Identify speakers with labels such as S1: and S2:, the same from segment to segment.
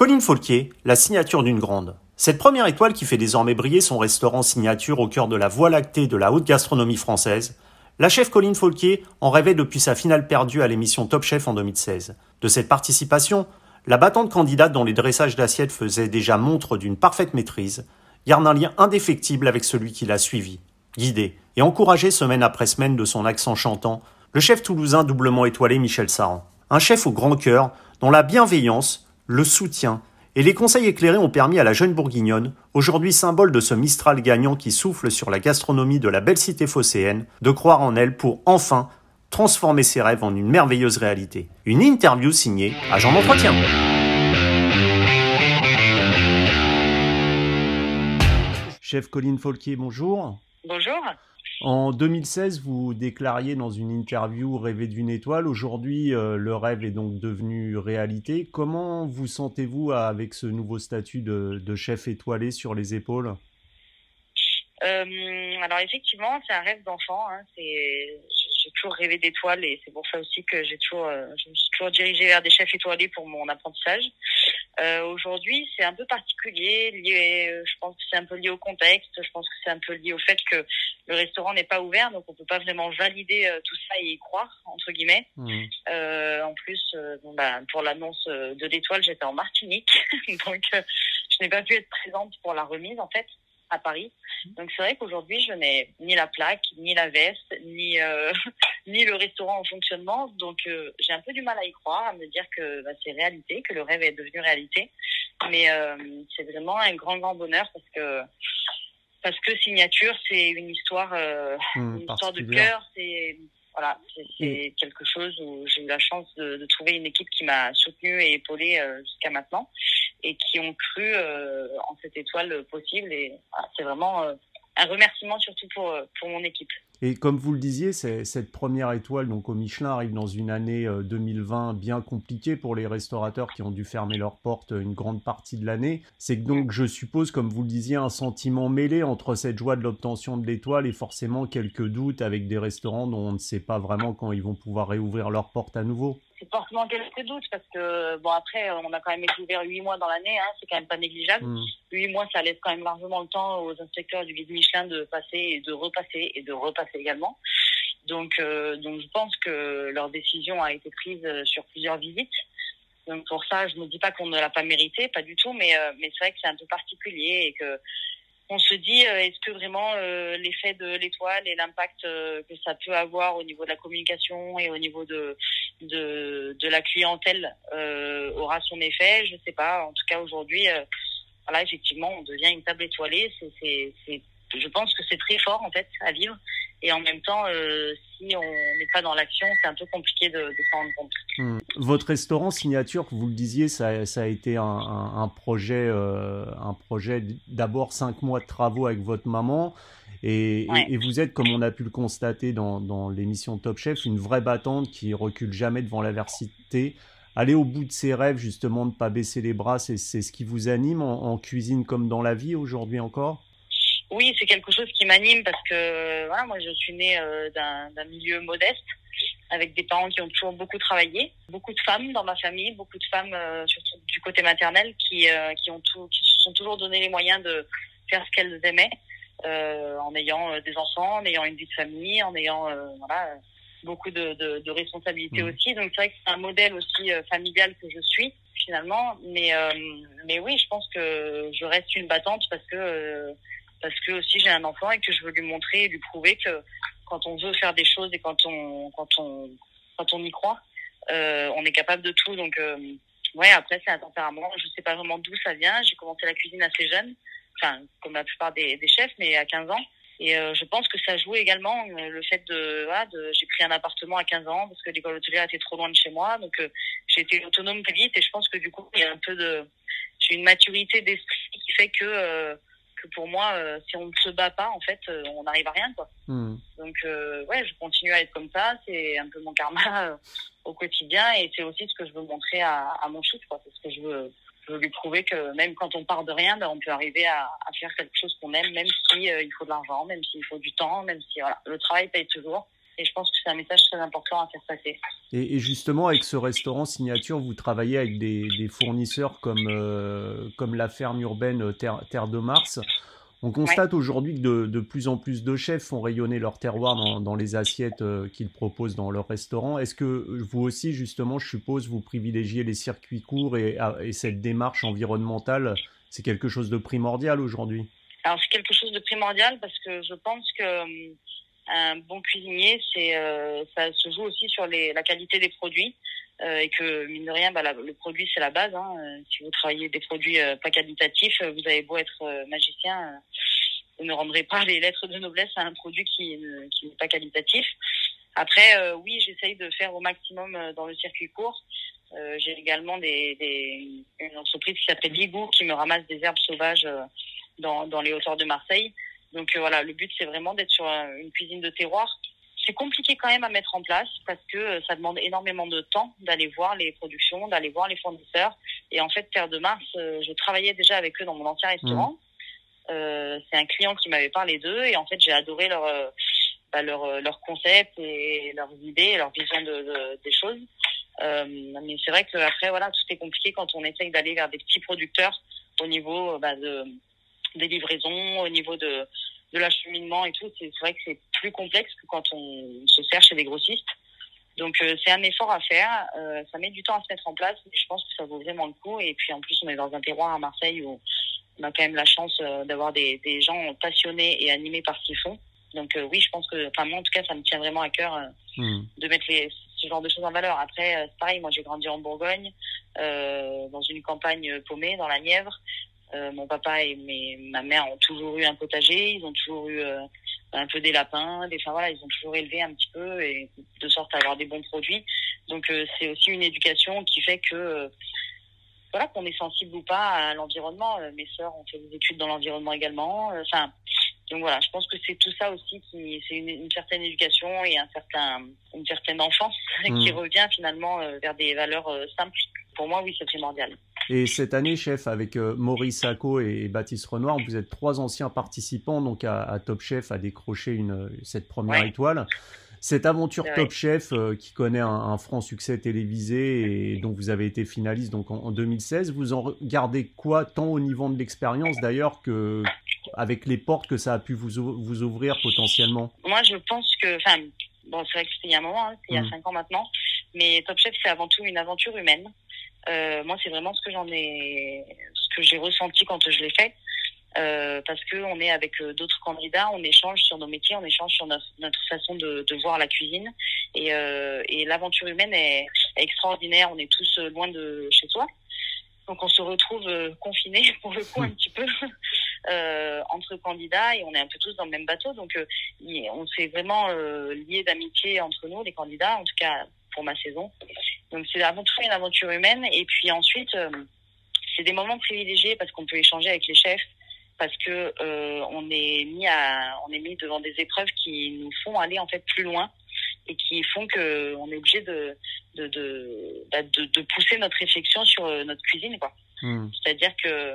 S1: Colline Folquier, la signature d'une grande. Cette première étoile qui fait désormais briller son restaurant signature au cœur de la voie lactée de la haute gastronomie française, la chef Colline Folquier en rêvait depuis sa finale perdue à l'émission Top Chef en 2016. De cette participation, la battante candidate dont les dressages d'assiettes faisaient déjà montre d'une parfaite maîtrise, garde un lien indéfectible avec celui qui l'a suivi, guidé et encouragé semaine après semaine de son accent chantant, le chef toulousain doublement étoilé Michel Saran. Un chef au grand cœur, dont la bienveillance, le soutien et les conseils éclairés ont permis à la jeune bourguignonne, aujourd'hui symbole de ce Mistral gagnant qui souffle sur la gastronomie de la belle cité phocéenne, de croire en elle pour enfin transformer ses rêves en une merveilleuse réalité. Une interview signée Agent d'entretien. Chef Colline Folquier, bonjour.
S2: Bonjour.
S1: En 2016, vous déclariez dans une interview rêver d'une étoile. Aujourd'hui, euh, le rêve est donc devenu réalité. Comment vous sentez-vous avec ce nouveau statut de, chef étoilé sur les épaules?
S2: Euh, Alors effectivement, c'est un rêve d'enfant. Hein. J'ai toujours rêvé d'étoiles et c'est pour ça aussi que j'ai toujours, euh, je me suis toujours dirigée vers des chefs étoilés pour mon apprentissage. Euh, Aujourd'hui, c'est un peu particulier, lié, euh, je pense que c'est un peu lié au contexte, je pense que c'est un peu lié au fait que le restaurant n'est pas ouvert, donc on peut pas vraiment valider euh, tout ça et y croire entre guillemets. Mmh. Euh, en plus, bon, bah, pour l'annonce de l'étoile, j'étais en Martinique, donc je n'ai pas pu être présente pour la remise en fait à Paris. Donc c'est vrai qu'aujourd'hui, je n'ai ni la plaque, ni la veste, ni euh, ni le restaurant en fonctionnement. Donc euh, j'ai un peu du mal à y croire, à me dire que bah, c'est réalité, que le rêve est devenu réalité. Mais euh, c'est vraiment un grand grand bonheur parce que parce que signature, c'est une histoire, mmh, une histoire de cœur. C'est voilà, c'est quelque chose où j'ai eu la chance de, de trouver une équipe qui m'a soutenue et épaulée jusqu'à maintenant et qui ont cru euh, en cette étoile possible. Et c'est vraiment euh, un remerciement surtout pour, euh, pour mon équipe.
S1: Et comme vous le disiez, cette première étoile donc au Michelin arrive dans une année 2020 bien compliquée pour les restaurateurs qui ont dû fermer leurs portes une grande partie de l'année. C'est donc, je suppose, comme vous le disiez, un sentiment mêlé entre cette joie de l'obtention de l'étoile et forcément quelques doutes avec des restaurants dont on ne sait pas vraiment quand ils vont pouvoir réouvrir leurs portes à nouveau
S2: c'est forcément quelques doutes parce que bon après on a quand même été ouvert huit mois dans l'année, hein, c'est quand même pas négligeable. Mm. Huit mois, ça laisse quand même largement le temps aux inspecteurs du guide Michelin de passer et de repasser et de repasser également. Donc euh, donc je pense que leur décision a été prise euh, sur plusieurs visites. Donc pour ça, je ne dis pas qu'on ne l'a pas mérité, pas du tout, mais euh, mais c'est vrai que c'est un peu particulier et que on se dit euh, est-ce que vraiment euh, l'effet de l'étoile et l'impact euh, que ça peut avoir au niveau de la communication et au niveau de la clientèle aura son effet? Je sais pas. En tout cas aujourd'hui voilà effectivement on devient une table étoilée. C'est je pense que c'est très fort en fait à vivre et en même temps, euh, si on n'est pas dans l'action, c'est un peu compliqué de, de s'en rendre compte.
S1: Hmm. Votre restaurant signature, vous le disiez, ça, ça a été un, un, un projet, euh, un projet d'abord cinq mois de travaux avec votre maman. Et, et, vous êtes, comme on a pu le constater dans, dans l'émission Top Chef, une vraie battante qui recule jamais devant l'adversité. Aller au bout de ses rêves, justement, de ne pas baisser les bras, c'est ce qui vous anime en, en cuisine comme dans la vie aujourd'hui encore?
S2: Oui, c'est quelque chose qui m'anime parce que voilà, moi je suis née euh, d'un milieu modeste avec des parents qui ont toujours beaucoup travaillé, beaucoup de femmes dans ma famille, beaucoup de femmes euh, surtout du côté maternel qui euh, qui ont tout, qui se sont toujours donné les moyens de faire ce qu'elles aimaient en ayant des enfants, en ayant une vie de famille, en ayant voilà beaucoup de, de, de responsabilités mmh. aussi. Donc c'est vrai que c'est un modèle aussi familial que je suis finalement, mais mais oui, je pense que je reste une battante parce que parce que aussi j'ai un enfant et que je veux lui montrer et lui prouver que quand on veut faire des choses et quand on quand on quand on y croit, euh, on est capable de tout. Donc euh, ouais, après c'est un tempérament. Je sais pas vraiment d'où ça vient. J'ai commencé la cuisine assez jeune, enfin comme la plupart des, chefs, mais à 15 ans. Et euh, je pense que ça joue également euh, le fait de, j'ai pris un appartement à 15 ans parce que l'école hôtelière était trop loin de chez moi, donc j'ai été autonome très vite et je pense que du coup il y a un peu de j'ai une maturité d'esprit qui fait que que pour moi, euh, si on ne se bat pas, en fait, euh, on n'arrive à rien, quoi. Hmm. Donc, euh, ouais, je continue à être comme ça. C'est un peu mon karma au quotidien, et c'est aussi ce que je veux montrer à, à mon chute, quoi. Parce que je veux, je veux lui prouver que même quand on part de rien, ben, on peut arriver à, à faire quelque chose qu'on aime, même si il faut de l'argent, même s'il faut du temps, même si voilà, le travail paye toujours. Et je pense que c'est un message très important à faire passer.
S1: Et, justement, avec ce restaurant signature, vous travaillez avec des, fournisseurs comme, euh, comme la ferme urbaine Terre, Terre de Mars. On constate aujourd'hui que de, plus en plus de chefs font rayonner leur terroir dans, les assiettes euh, qu'ils proposent dans leur restaurant. Est-ce que vous aussi, justement, je suppose, vous privilégiez les circuits courts et, ah, et cette démarche environnementale, c'est quelque chose de primordial aujourd'hui?
S2: Alors c'est quelque chose de primordial parce que je pense que hum, un bon cuisinier, c'est euh, ça se joue aussi sur la qualité des produits euh, et que mine de rien, bah, le produit c'est la base. Hein. Euh, si vous travaillez des produits pas qualitatifs, vous avez beau être magicien, vous ne rendrez pas les lettres de noblesse à un produit qui, n'est pas qualitatif. Après, oui, j'essaye de faire au maximum dans le circuit court. J'ai également des, une entreprise qui s'appelle Ligou qui me ramasse des herbes sauvages dans, dans les hauteurs de Marseille. Donc euh, voilà, le but c'est vraiment d'être sur une cuisine de terroir. C'est compliqué quand même à mettre en place parce que euh, ça demande énormément de temps d'aller voir les productions, d'aller voir les fournisseurs. Et en fait, Terre de Mars, euh, je travaillais déjà avec eux dans mon ancien restaurant. Mmh. C'est un client qui m'avait parlé d'eux et en fait j'ai adoré leur bah, leur leur concept et leurs idées, leur vision de, de des choses. Euh, mais c'est vrai que après voilà tout est compliqué quand on essaye d'aller vers des petits producteurs au niveau bah, de des livraisons, au niveau de, de l'acheminement et tout. C'est vrai que c'est plus complexe que quand on se sert chez des grossistes. Donc euh, c'est un effort à faire. Euh, ça met du temps à se mettre en place, mais je pense que ça vaut vraiment le coup. Et puis en plus, on est dans un terroir à Marseille où on a quand même la chance euh, d'avoir des, des gens passionnés et animés par ce qu'ils font. Donc oui, je pense que, enfin moi en tout cas, ça me tient vraiment à cœur mmh. de mettre les, ce genre de choses en valeur. Après, c'est pareil, moi j'ai grandi en Bourgogne, dans une campagne paumée, dans la Nièvre. Euh, mon papa et mes, ma mère ont toujours eu un potager, ils ont toujours eu euh, un peu des lapins, des, enfin voilà, ils ont toujours élevé un petit peu et de sorte à avoir des bons produits. Donc euh, c'est aussi une éducation qui fait que voilà qu'on est sensible ou pas à l'environnement. mes sœurs ont fait des études dans l'environnement également. Enfin donc voilà, je pense que c'est tout ça aussi qui c'est une, certaine éducation et un certain une certaine enfance qui mmh. revient finalement vers des valeurs simples. Pour moi, oui, c'est primordial.
S1: Et cette année, chef, avec euh, Maurice Sacco et Baptiste Renoir, vous êtes trois anciens participants donc à, Top Chef à décrocher une, cette première étoile. Cette aventure Top Chef euh, qui connaît un, franc succès télévisé et dont vous avez été finaliste donc en, 2016, vous en regardez quoi tant au niveau de l'expérience d'ailleurs que avec les portes que ça a pu vous, vous ouvrir potentiellement?
S2: Moi, je pense que, enfin, bon, c'est vrai que c'était il y a un moment, hein, il y a mmh. cinq ans maintenant, mais Top Chef c'est avant tout une aventure humaine. Euh, moi, c'est vraiment ce que j'en ai, ce que j'ai ressenti quand je l'ai fait. Euh, parce que on est avec euh, d'autres candidats, on échange sur nos métiers, on échange sur notre, façon de, voir la cuisine. Et, l'aventure humaine est, est, extraordinaire. On est tous loin de chez soi, donc on se retrouve confinés pour le coup un petit peu entre candidats et on est un peu tous dans le même bateau. Donc on s'est vraiment liés d'amitié entre nous, les candidats, en tout cas pour ma saison. Donc c'est avant tout une aventure humaine. Et puis ensuite, euh, c'est des moments privilégiés parce qu'on peut échanger avec les chefs, parce que euh, on est mis à, on est mis devant des épreuves qui nous font aller en fait plus loin et qui font que on est obligé de de, de, bah, de, de pousser notre réflexion sur euh, notre cuisine quoi. Hmm. C'est-à-dire que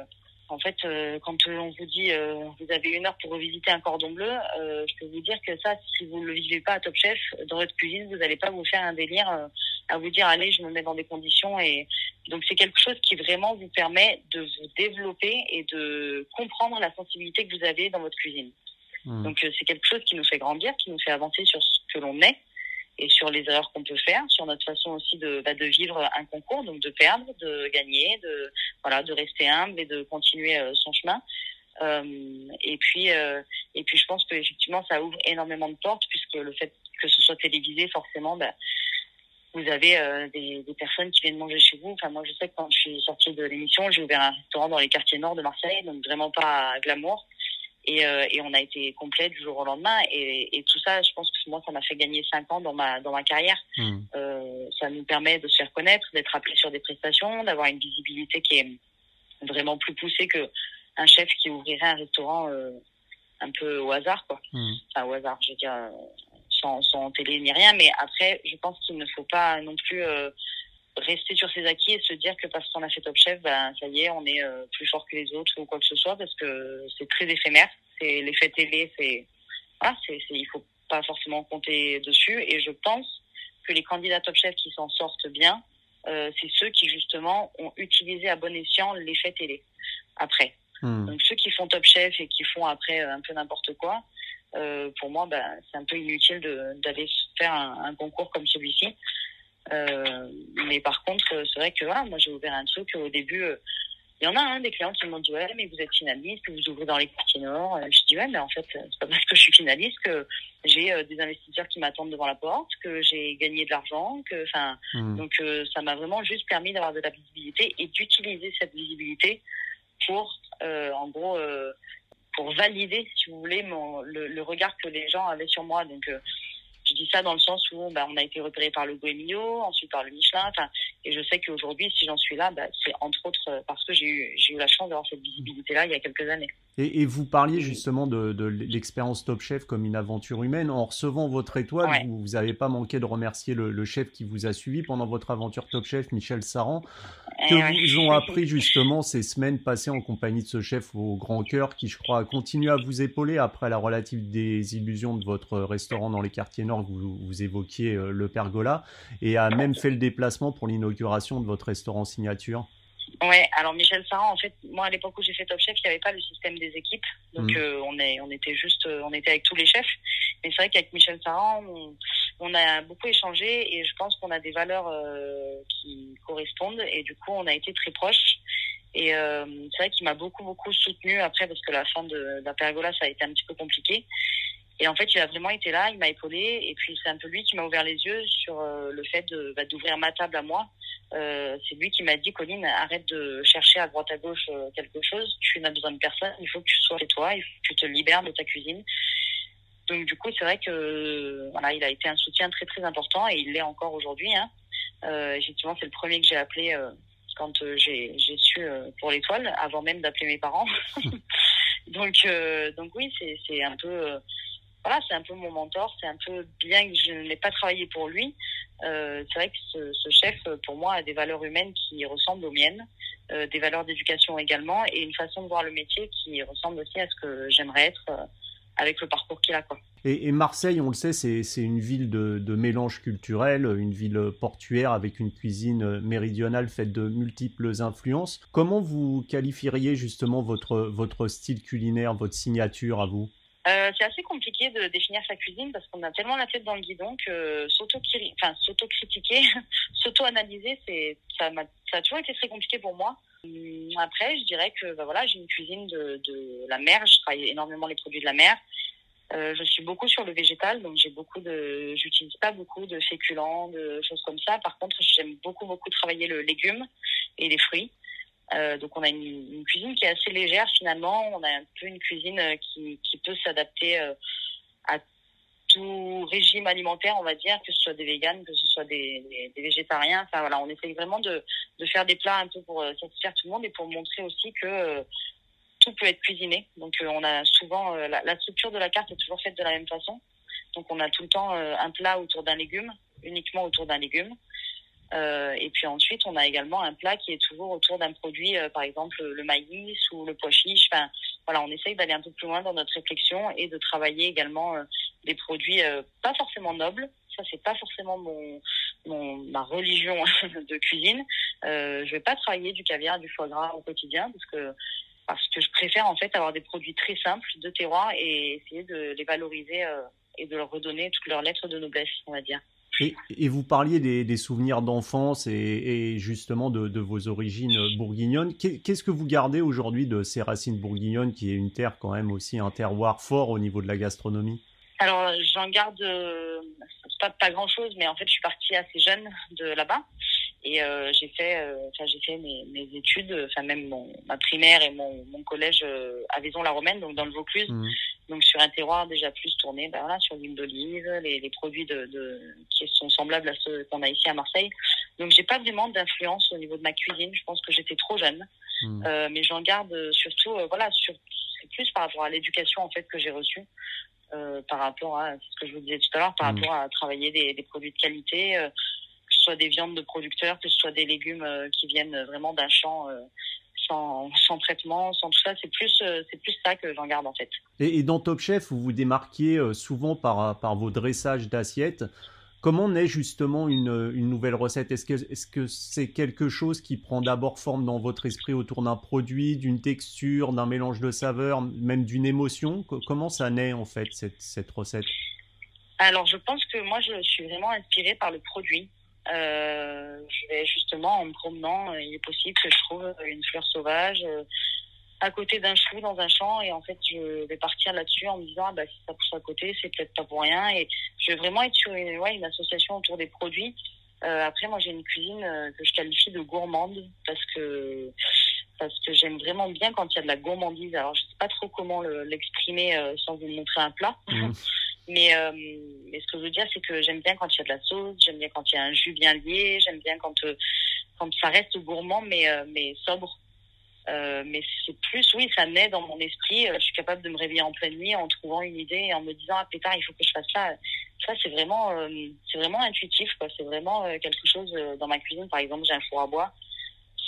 S2: en fait, euh, quand on vous dit euh, vous avez une heure pour revisiter un cordon bleu, euh, je peux vous dire que ça, si vous ne le vivez pas à Top Chef, dans votre cuisine, vous n'allez pas vous faire un délire à vous dire allez, je me mets dans des conditions. Et donc c'est quelque chose qui vraiment vous permet de vous développer et de comprendre la sensibilité que vous avez dans votre cuisine. Mmh. Donc c'est quelque chose qui nous fait grandir, qui nous fait avancer sur ce que l'on est et sur les erreurs qu'on peut faire, sur notre façon aussi de, bah, vivre un concours, donc de perdre, de gagner, de rester humble et de continuer euh, son chemin. Euh, et puis euh, et puis je pense que effectivement ça ouvre énormément de portes puisque le fait que ce soit télévisé forcément bah, vous avez des, des, personnes qui viennent manger chez vous. Enfin, moi, je sais que quand je suis sortie de l'émission, j'ai ouvert un restaurant dans les quartiers nord de Marseille, donc vraiment pas glamour. Et, euh, et on a été complet du jour au lendemain. Et, et tout ça, je pense que moi, ça m'a fait gagner cinq ans dans ma dans ma carrière. Mmh. Euh, ça nous permet de se faire connaître, d'être appelé sur des prestations, d'avoir une visibilité qui est vraiment plus poussée que un chef qui ouvrirait un restaurant euh, un peu au hasard, quoi. Mmh. Enfin, au hasard, je veux dire, sans, sans télé ni rien. Mais après, je pense qu'il ne faut pas non plus rester sur ses acquis et se dire que parce qu'on a fait Top Chef, ben ça y est, on est euh, plus fort que les autres ou quoi que ce soit, parce que c'est très éphémère. C'est l'effet télé, c'est voilà, c'est il faut pas forcément compter dessus. Et je pense que les candidats Top Chef qui s'en sortent bien, euh, c'est ceux qui justement ont utilisé à bon escient l'effet télé après. Hmm. Donc ceux qui font Top Chef et qui font après un peu n'importe quoi, euh, pour moi, ben, c'est un peu inutile d'aller faire un, un, concours comme celui-ci. Euh, mais par contre, c'est vrai que moi j'ai ouvert un truc au début. Euh, il y en a un des clients qui m'ont dit ouais mais vous êtes finaliste, vous ouvrez dans les quartiers nord. Je dis ouais mais en fait c'est pas parce que je suis finaliste que j'ai euh, des investisseurs qui m'attendent devant la porte, que j'ai gagné de l'argent, que enfin hmm. donc euh, ça m'a vraiment juste permis d'avoir de la visibilité et d'utiliser cette visibilité pour euh, en gros pour valider si vous voulez mon le, le, regard que les gens avaient sur moi donc je dis ça dans le sens où bah, on a été repéré par le Goemio, ensuite par le Michelin. Et je sais qu'aujourd'hui, si j'en suis là, bah, c'est entre autres parce que j'ai eu, j'ai eu la chance d'avoir cette visibilité-là il y a quelques années.
S1: Et, et vous parliez justement de, de l'expérience Top Chef comme une aventure humaine. En recevant votre étoile, vous n'avez pas manqué de remercier le, le, chef qui vous a suivi pendant votre aventure Top Chef, Michel Saran. Eh que vous ont appris justement ces semaines passées en compagnie de ce chef au grand cœur qui, je crois, continue à vous épauler après la relative désillusion de votre restaurant dans les quartiers nord que vous, vous évoquiez, euh, le Pergola, et a même fait le déplacement pour l'inauguration de votre restaurant signature
S2: Ouais, alors Michel Saran, en fait, moi à l'époque où j'ai fait Top Chef, il n'y avait pas le système des équipes, donc mmh. euh, on est, on était juste, euh, on était avec tous les chefs. Mais c'est vrai qu'avec Michel Saran, on, on, a beaucoup échangé et je pense qu'on a des valeurs euh, qui correspondent et du coup on a été très proches. Et euh, c'est vrai qu'il m'a beaucoup beaucoup soutenu après parce que la fin de, la pergola ça a été un petit peu compliqué. Et en fait, il a vraiment été là, il m'a épaulé, et puis c'est un peu lui qui m'a ouvert les yeux sur euh, le fait bah, d'ouvrir ma table à moi. Euh, c'est lui qui m'a dit, Colline, arrête de chercher à droite à gauche euh, quelque chose. Tu n'as besoin de personne. Il faut que tu sois chez toi. Il faut que tu te libères de ta cuisine. Donc du coup, c'est vrai que voilà, il a été un soutien très très important et il l'est encore aujourd'hui. Hein. Effectivement, c'est le premier que j'ai appelé quand j'ai j'ai su pour l'étoile, avant même d'appeler mes parents. donc donc oui, c'est c'est un peu voilà, c'est un peu mon mentor. C'est un peu bien que je n'ai pas travaillé pour lui. Euh, c'est vrai que ce, chef, pour moi, a des valeurs humaines qui ressemblent aux miennes, euh, des valeurs d'éducation également, et une façon de voir le métier qui ressemble aussi à ce que j'aimerais être euh, avec le parcours qu'il a.
S1: Et, Marseille, on le sait, c'est une ville de, mélange culturel, une ville portuaire avec une cuisine méridionale faite de multiples influences. Comment vous qualifieriez justement votre style culinaire, votre signature à vous?
S2: Euh, c'est assez compliqué de définir sa cuisine parce qu'on a tellement la tête dans le guidon que s'auto-critiquer, enfin, s'auto-analyser, c'est, ça, a toujours été très compliqué pour moi. Hum, après, je dirais que bah voilà, j'ai une cuisine de, de la mer, je travaille énormément les produits de la mer. Euh, je suis beaucoup sur le végétal, donc j'ai beaucoup de, j'utilise pas beaucoup de féculents, de choses comme ça. Par contre, j'aime beaucoup beaucoup travailler le légume et les fruits. Euh, donc on a une, cuisine qui est assez légère finalement. On a un peu une cuisine euh, qui, peut s'adapter euh, à tout régime alimentaire, on va dire, que ce soit des véganes, que ce soit des, végétariens. Enfin voilà, on essaye vraiment de, de, faire des plats un peu pour satisfaire tout le monde et pour montrer aussi que tout peut être cuisiné. Donc on a souvent la, la, structure de la carte est toujours faite de la même façon. Donc on a tout le temps un plat autour d'un légume, uniquement autour d'un légume. Euh, et puis ensuite, on a également un plat qui est toujours autour d'un produit, euh, par exemple le maïs ou le pois chiche. Enfin, voilà, on essaye d'aller un peu plus loin dans notre réflexion et de travailler également euh, des produits pas forcément nobles. Ça, c'est pas forcément mon, ma religion de cuisine. je vais pas travailler du caviar, du foie gras au quotidien parce que parce que je préfère en fait avoir des produits très simples de terroir et essayer de les valoriser et de leur redonner toutes leurs lettres de noblesse, on va dire.
S1: Et, vous parliez des, souvenirs d'enfance et, justement de, vos origines bourguignonnes. Qu'est-ce que vous gardez aujourd'hui de ces racines bourguignonnes, qui est une terre quand même aussi un terroir fort au niveau de la gastronomie?
S2: Alors j'en garde euh, pas, pas grand-chose, mais en fait je suis partie assez jeune de là-bas. Et euh, j'ai fait, euh, j'ai fait mes, mes études, enfin même mon, ma primaire et mon, mon collège euh, à Vaison-la-Romaine, donc dans le Vaucluse, mmh. Donc sur un terroir déjà plus tourné, ben voilà, sur l'huile d'olive, les, les produits de, de, qui sont semblables à ceux qu'on a ici à Marseille. Donc j'ai pas vraiment d'influence au niveau de ma cuisine. Je pense que j'étais trop jeune, mmh. euh, mais j'en garde surtout, euh, voilà, sur c'est plus par rapport à l'éducation en fait que j'ai reçue. Euh, par rapport à ce que je vous disais tout à l'heure, par mmh. rapport à travailler des, des produits de qualité, euh, soit des viandes de producteurs, que ce soit des légumes qui viennent vraiment d'un champ. Euh, sans, sans traitement, sans tout ça. C'est plus, c'est plus ça que j'en garde en fait.
S1: Et, et, dans Top Chef, vous vous démarquiez souvent par, par vos dressages d'assiettes. Comment naît justement une, une nouvelle recette? Est-ce que est-ce que c'est quelque chose qui prend d'abord forme dans votre esprit autour d'un produit, d'une texture, d'un mélange de saveurs, même d'une émotion? Comment ça naît en fait cette, cette recette?
S2: Alors je pense que moi je suis vraiment inspirée par le produit. Euh, je vais justement en me promenant, il est possible que je trouve une fleur sauvage. Euh, à côté d'un chou dans un champ et en fait je vais partir là-dessus en me disant ah, bah si ça pousse à côté c'est peut-être pas pour rien et je vais vraiment être sur une, ouais, une association autour des produits euh, après moi j'ai une cuisine euh, que je qualifie de gourmande parce que parce que j'aime vraiment bien quand il y a de la gourmandise alors je sais pas trop comment l'exprimer euh, sans vous montrer un plat mmh. mais euh, mais ce que je veux dire c'est que j'aime bien quand il y a de la sauce j'aime bien quand il y a un jus bien lié j'aime bien quand quand ça reste gourmand mais mais sobre euh, mais c'est plus, oui, ça naît dans mon esprit. Euh, je suis capable de me réveiller en pleine nuit en trouvant une idée et en me disant ah pétard, il faut que je fasse ça. Ça c'est vraiment, euh, c'est vraiment intuitif quoi. C'est vraiment quelque chose dans ma cuisine. Par exemple, j'ai un four à bois.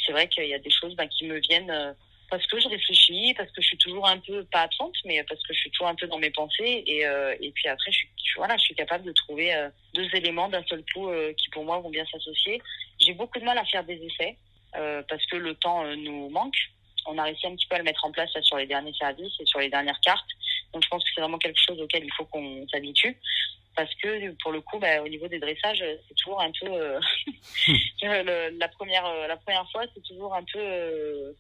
S2: C'est vrai qu'il y a des choses ben, qui me viennent parce que je réfléchis, parce que je suis toujours un peu pas absente, mais parce que je suis toujours un peu dans mes pensées. Et, et puis après, je suis, voilà, je suis capable de trouver deux éléments d'un seul coup qui pour moi vont bien s'associer. J'ai beaucoup de mal à faire des essais. Euh, parce que le temps euh, nous manque. On a réussi un petit peu à le mettre en place là, sur les derniers services et sur les dernières cartes. Donc je pense que c'est vraiment quelque chose auquel il faut qu'on s'habitue. Parce que pour le coup, bah, au niveau des dressages, c'est toujours un peu euh, la première la première fois, c'est toujours un peu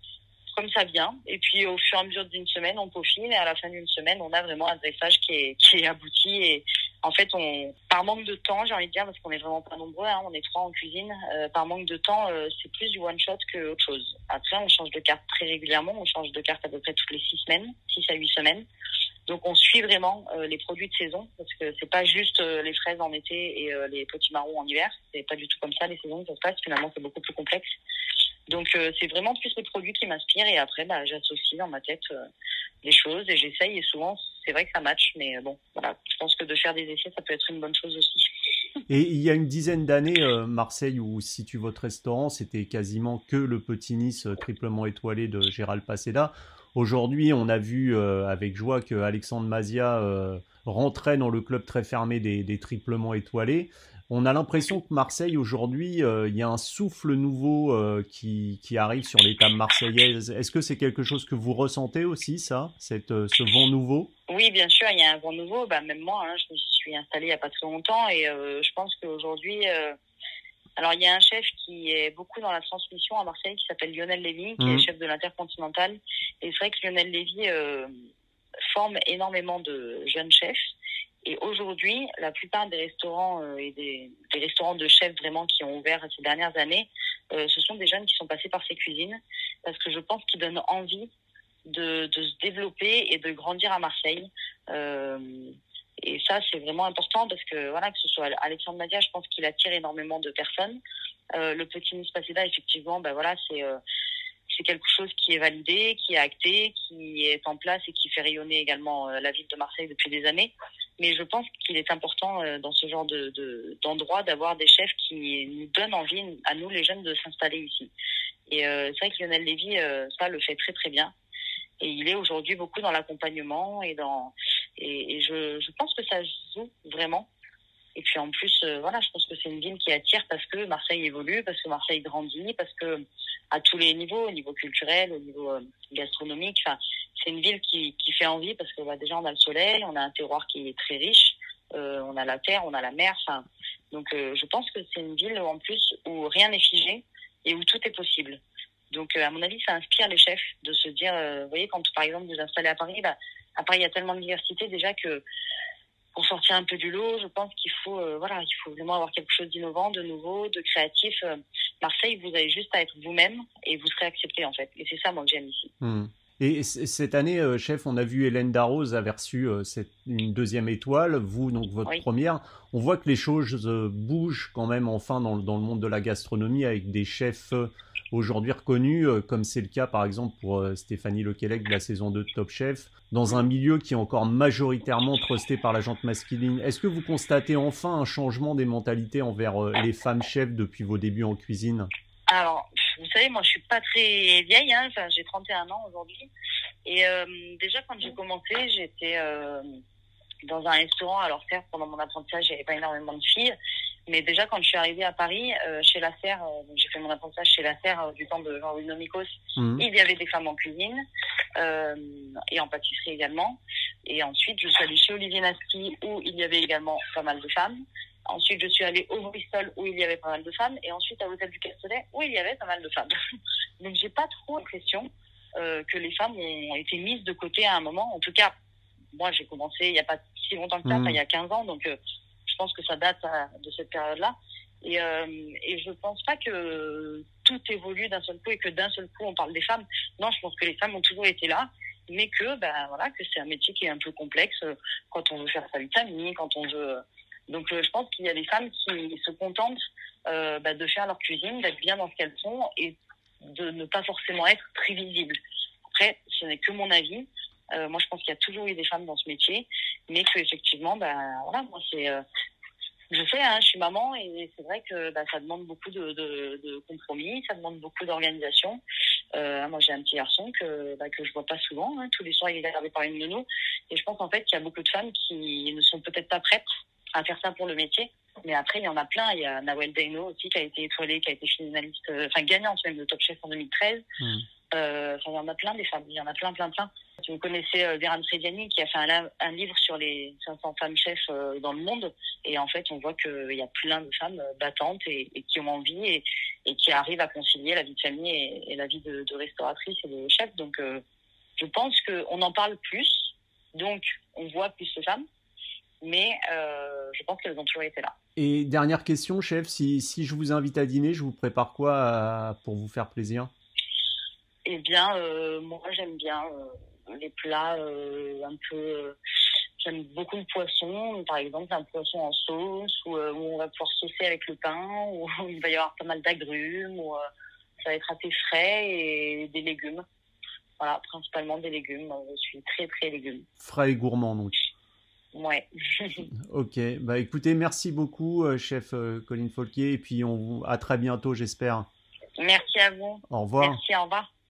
S2: comme ça vient. Et puis au fur et à mesure d'une semaine, on peaufine et à la fin d'une semaine, on a vraiment un dressage qui est, qui est abouti. Et en fait, par manque de temps, j'ai envie de dire, parce qu'on est vraiment pas nombreux, hein, on est trois en cuisine, euh, par manque de temps, euh, c'est plus du one shot que autre chose. Après, on change de carte très régulièrement, on change de carte à peu près toutes les six semaines, six à huit semaines. Donc on suit vraiment euh, les produits de saison parce que c'est pas juste les fraises en été et les petits marrons en hiver. C'est pas du tout comme ça les saisons ça se passe. Finalement c'est beaucoup plus complexe. Donc euh, c'est vraiment plus les produits qui m'inspirent et après bah, j'associe dans ma tête euh, les choses et j'essaye et souvent c'est vrai que ça match mais euh, bon voilà je pense que de faire des essais ça peut être une bonne chose aussi.
S1: Et il y a une dizaine d'années, Marseille, où situe votre restaurant, c'était quasiment que le petit Nice triplement étoilé de Gérald Paseda. Aujourd'hui, on a vu avec joie que Alexandre Mazia rentrait dans le club très fermé des, des triplements étoilés. On a l'impression que Marseille aujourd'hui, euh, il y a un souffle nouveau euh, qui, qui, arrive sur les tables marseillaises. Est-ce que c'est quelque chose que vous ressentez aussi, ça, cette, euh, ce vent nouveau?
S2: Oui, bien sûr, il y a un vent nouveau. Bah, même moi, hein, je me suis installée il n'y a pas très longtemps et je pense qu'aujourd'hui, alors il y a un chef qui est beaucoup dans la transmission à Marseille qui s'appelle Lionel Lévy, qui est mmh. chef de l'Intercontinental. Et c'est vrai que Lionel Lévy forme énormément de jeunes chefs. Et aujourd'hui, la plupart des restaurants euh, et des, restaurants de chefs vraiment qui ont ouvert ces dernières années, euh, ce sont des jeunes qui sont passés par ces cuisines parce que je pense qu'ils donnent envie de, de, se développer et de grandir à Marseille. Euh, et ça, c'est vraiment important parce que voilà, que ce soit Alexandre Madia, je pense qu'il attire énormément de personnes. Le petit Nice Paseda, effectivement, ben voilà, c'est c'est quelque chose qui est validé, qui est acté, qui est en place et qui fait rayonner également euh, la ville de Marseille depuis des années. Mais je pense qu'il est important euh, dans ce genre de, d'endroit d'avoir des chefs qui nous donnent envie, à nous les jeunes, de s'installer ici. Et euh, c'est vrai que Lionel Lévy, ça le fait très très bien. Et il est aujourd'hui beaucoup dans l'accompagnement et dans et, je pense que ça joue vraiment et puis en plus, euh, voilà, je pense que c'est une ville qui attire parce que Marseille évolue, parce que Marseille grandit, parce que à tous les niveaux, au niveau culturel, au niveau euh, gastronomique, c'est une ville qui, qui fait envie parce que bah, déjà on a le soleil, on a un terroir qui est très riche, euh, on a la terre, on a la mer, donc je pense que c'est une ville en plus où rien n'est figé et où tout est possible. Donc à mon avis, ça inspire les chefs de se dire, vous voyez, quand par exemple vous installez à Paris, bah, à Paris il y a tellement de diversité déjà que pour sortir un peu du lot, je pense qu'il faut, euh, voilà, il faut vraiment avoir quelque chose d'innovant, de nouveau, de créatif. Euh, Marseille, vous avez juste à être vous-même et vous serez accepté en fait. Et c'est ça moi que j'aime ici.
S1: Hmm. Et cette année, euh, chef, on a vu Hélène Darroze avoir reçu cette, une deuxième étoile, vous donc votre première. On voit que les choses bougent quand même enfin dans, dans, le monde de la gastronomie avec des chefs aujourd'hui reconnus, euh, comme c'est le cas par exemple pour euh, Stéphanie Lequelec de la saison 2 de Top Chef, dans un milieu qui est encore majoritairement trusté par la jante masculine. Est-ce que vous constatez enfin un changement des mentalités envers euh, les femmes chefs depuis vos débuts en cuisine?
S2: Alors, vous savez, moi, je suis pas très vieille. Hein, j'ai 31 ans aujourd'hui. Et déjà, quand j'ai commencé, j'étais dans un restaurant. Alors certes, pendant mon apprentissage, il n'y avait pas énormément de filles. Mais déjà, quand je suis arrivée à Paris, euh, chez La Serre, euh, j'ai fait mon apprentissage chez La Serre euh, du temps de Jean-Louis Nomikos,
S1: Mhm.
S2: il y avait des femmes en cuisine et en pâtisserie également. Et ensuite, je suis allée chez Olivier Nasty, où il y avait également pas mal de femmes. Ensuite, je suis allée au Bristol, où il y avait pas mal de femmes. Et ensuite, à l'hôtel du Castellet, où il y avait pas mal de femmes. donc, j'ai pas trop l'impression que les femmes ont été mises de côté à un moment. En tout cas, moi, j'ai commencé il n'y a pas si longtemps que ça,
S1: Mhm.
S2: il y a 15 ans. Donc, pense que ça date euh, de cette période-là. Et, euh, et je pense pas que tout évolue d'un seul coup et que d'un seul coup on parle des femmes. Non, je pense que les femmes ont toujours été là, mais que ben voilà que c'est un métier qui est un peu complexe euh, quand on veut faire sa famille, quand on veut. Donc je pense qu'il y a des femmes qui se contentent ben, de faire leur cuisine, d'être bien dans ce qu'elles font et de ne pas forcément être très visibles. Après, ce n'est que mon avis. Moi, je pense qu'il y a toujours eu des femmes dans ce métier, mais que effectivement, ben voilà, moi c'est je sais, hein, je suis maman et c'est vrai que bah, ça demande beaucoup de, de, de compromis, ça demande beaucoup d'organisation. Euh, moi, j'ai un petit garçon que bah, que je vois pas souvent. Hein. Tous les soirs, il est regardé par une nounou. Et je pense en fait qu'il y a beaucoup de femmes qui ne sont peut-être pas prêtes à faire ça pour le métier. Mais après, il y en a plein. Il y a Nawel Daino aussi qui a été étoilée, qui a été finaliste, euh, enfin gagnante même de Top Chef en 2013.
S1: Mhm.
S2: Euh, enfin, il y en a plein des femmes. Il y en a plein, plein, plein. Si vous connaissez euh, Véran Frediani qui a fait un, un livre sur les 500 femmes chefs euh, dans le monde. Et en fait, on voit qu'il y a plein de femmes euh, battantes et, et qui ont envie et, et qui arrivent à concilier la vie de famille et, et la vie de, de restauratrice et de chef. Donc, euh, je pense qu'on en parle plus. Donc, on voit plus de femmes. Mais euh, je pense qu'elles ont toujours été là.
S1: Et dernière question, chef, si, si je vous invite à dîner, je vous prépare quoi euh, pour vous faire plaisir?
S2: Eh bien, euh, moi, j'aime bien euh, les plats euh, un peu. euh, J'aime beaucoup le poisson, par exemple, un poisson en sauce, où, euh, où on va pouvoir saucer avec le pain, où il va y avoir pas mal d'agrumes, où ça va être assez frais et des légumes. Voilà, principalement des légumes. Je suis très, très légumes.
S1: Frais et gourmand, donc.
S2: Ouais.
S1: Ok, bah écoutez, merci beaucoup, chef Colin Folquier, et puis on, à très bientôt, j'espère.
S2: Merci à vous.
S1: Au revoir.
S2: Merci, au revoir.